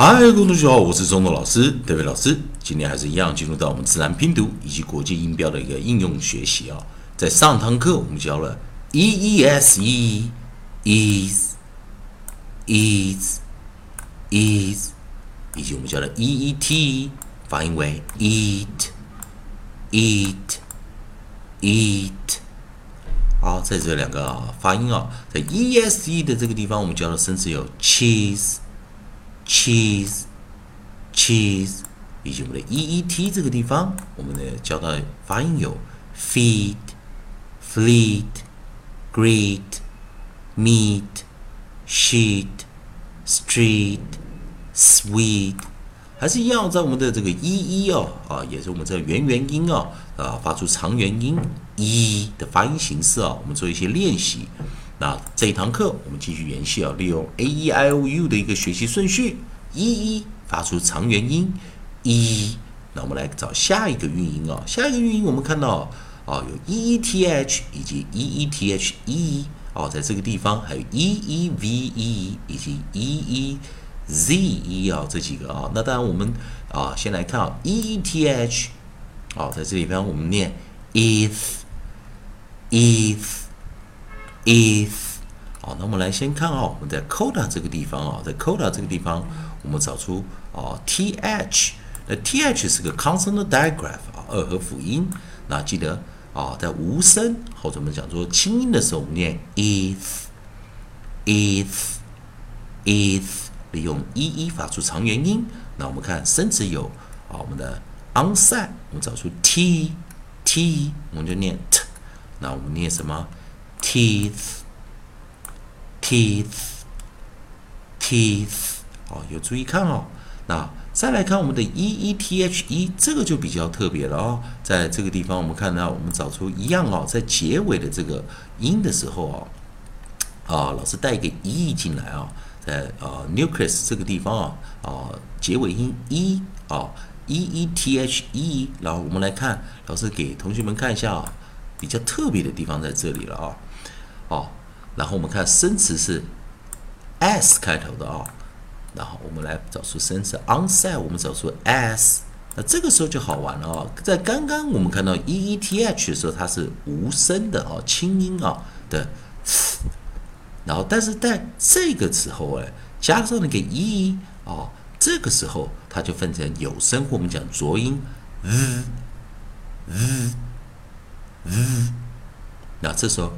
嗨，各位同学好，我是中东老师，德伟老师。今天还是一样，进入到我们自然拼读以及国际音标的一个应用学习啊。在上堂课我们教了 e e s e is is is，以及我们教了 e e t 发音为 eat eat eat。好，在这两个发音啊，在 e s e 的这个地方，我们教的生词有 cheese。Cheese cheese，以及我们的 e e t 这个地方，我们的教到发音有 feed fleet greet meet sheet street sweet，还是一样在我们的这个 e e 哦啊，也是我们这个元元音哦啊，发出长元音 e 的发音形式啊，我们做一些练习。那这一堂课我们继续延续啊，利用 a e i o u 的一个学习顺序，一一发出长元音一。那我们来找下一个韵音啊，下一个韵音我们看到啊有 e e t h 以及 e e t h e 哦，在这个地方还有 e e v e 以及 e e z e 啊这几个啊。那当然我们啊先来看啊 e e t h 哦，在这里边我们念 if if if 好，那我们来先看啊，我们在 coda 这个地方啊，在 coda 这个地方，我们找出啊 th，那 th 是个 consonant digraph 啊，二合辅音。那记得啊，在无声或者我们讲做轻音的时候，我们念 if，if，if，利用 e e 发出长元音。那我们看生词有啊，我们的 onside，我们找出 t，t，我们就念 t。那我们念什么？teeth teeth teeth 哦，有注意看哦。那再来看我们的 e e t h e，这个就比较特别了哦。在这个地方，我们看到我们找出一样哦，在结尾的这个音的时候哦，啊，老师带一个 e 进来啊，在呃 nucleus 这个地方啊，啊，结尾音 e 啊 e e t h e，然后我们来看，老师给同学们看一下啊，比较特别的地方在这里了啊。哦，然后我们看生词是 s 开头的啊，然后我们来找出生词，onset，我们找出 s，那这个时候就好玩了啊。在刚刚我们看到 e e t h 的时候，它是无声的啊，轻音啊的，然后但是在这个时候哎，加上那个 e 啊，这个时候它就分成有声或我们讲浊音，z z z，那这时候。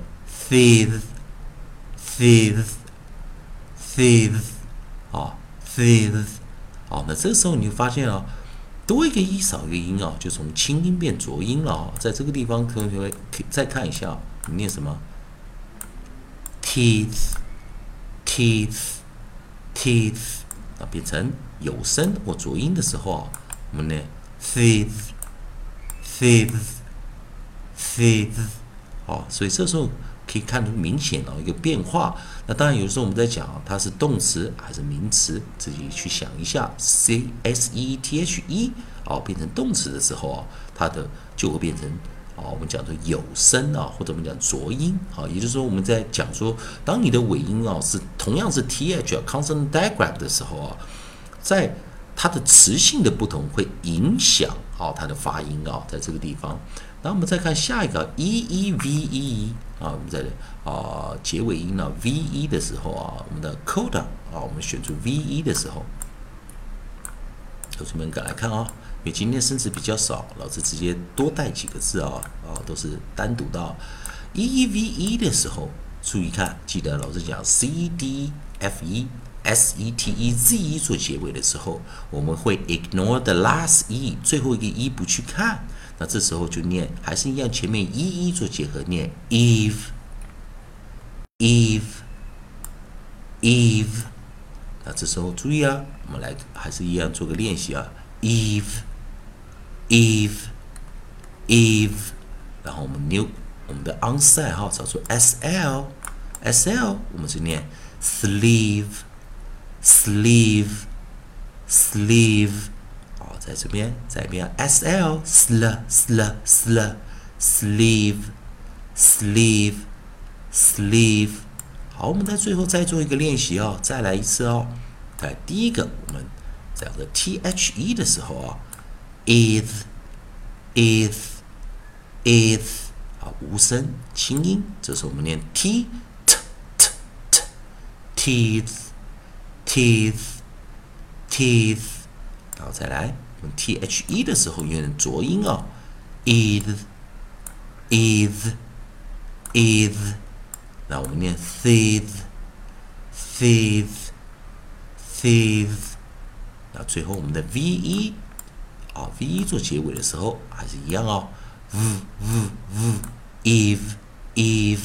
thief thief thief 啊 thief 好，那这时候你就发现啊，多一个一少一个音啊，就从轻音变浊音了啊。在这个地方，同学们可以再看一下，你念什么？teeth teeth teeth 啊，变成有声或浊音的时候啊，我们念 thief thief thief 好，所以这时候。可以看出明显的一个变化。那当然，有时候我们在讲它是动词还是名词，自己去想一下。c s e t h e 哦，变成动词的时候啊，它的就会变成啊，我们讲的有声啊，或者我们讲浊音啊。也就是说，我们在讲说，当你的尾音啊是同样是 t h consonant digraph 的时候啊，在它的词性的不同会影响啊它的发音啊，在这个地方。然后我们再看下一个 e e v e 啊，我们在啊结尾音呢 v e 的时候啊，我们的 coda 啊，我们选出 v e 的时候，同学们赶来看啊，因为今天生词比较少，老师直接多带几个字啊啊，都是单独到 e e v e 的时候，注意看，记得老师讲 c d f e s e t e z e 做结尾的时候，我们会 ignore the last e 最后一个 e 不去看。那这时候就念，还是一样，前面一一做结合念，eve，eve，eve。那这时候注意啊，我们来还是一样做个练习啊，eve，eve，eve。然后我们 new 我们的 onside 哈，找出 sl，sl，我们是念 sleeve，sleeve，sleeve。在这边，在边 s l sl sl sl sleeve sleeve sleeve。好，我们在最后再做一个练习哦，再来一次哦。在第一个，我们在这个 t h e 的时候啊，is is is 啊无声轻音，这时候我们念 t t t t teeth teeth teeth，然后再来 t h e 的时候用浊音啊，is is is，那我们念 thief thief thief，那最后我们的 V E 啊，V E 做结尾的时候还是一样哦，v v v eve eve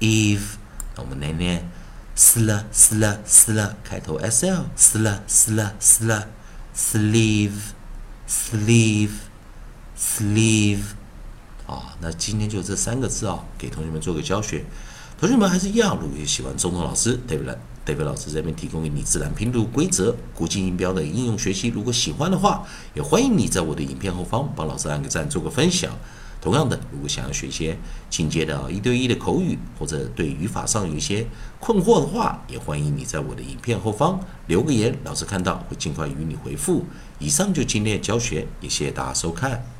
eve，那我们来念 sl sl sl 开头 s l sl sl sl sleeve sleeve sleeve。啊，那今天就这三个字啊，给同学们做个教学。同学们还是一样，如果喜欢中通老师，David David 老师这边提供给你自然拼读规则、国际音标的应用学习。如果喜欢的话，也欢迎你在我的影片后方帮老师按个赞，做个分享。同样的，如果想要学一些进阶的一对一的口语，或者对语法上有一些困惑的话，也欢迎你在我的影片后方留个言，老师看到会尽快与你回复。以上就今天的教学，也谢谢大家收看。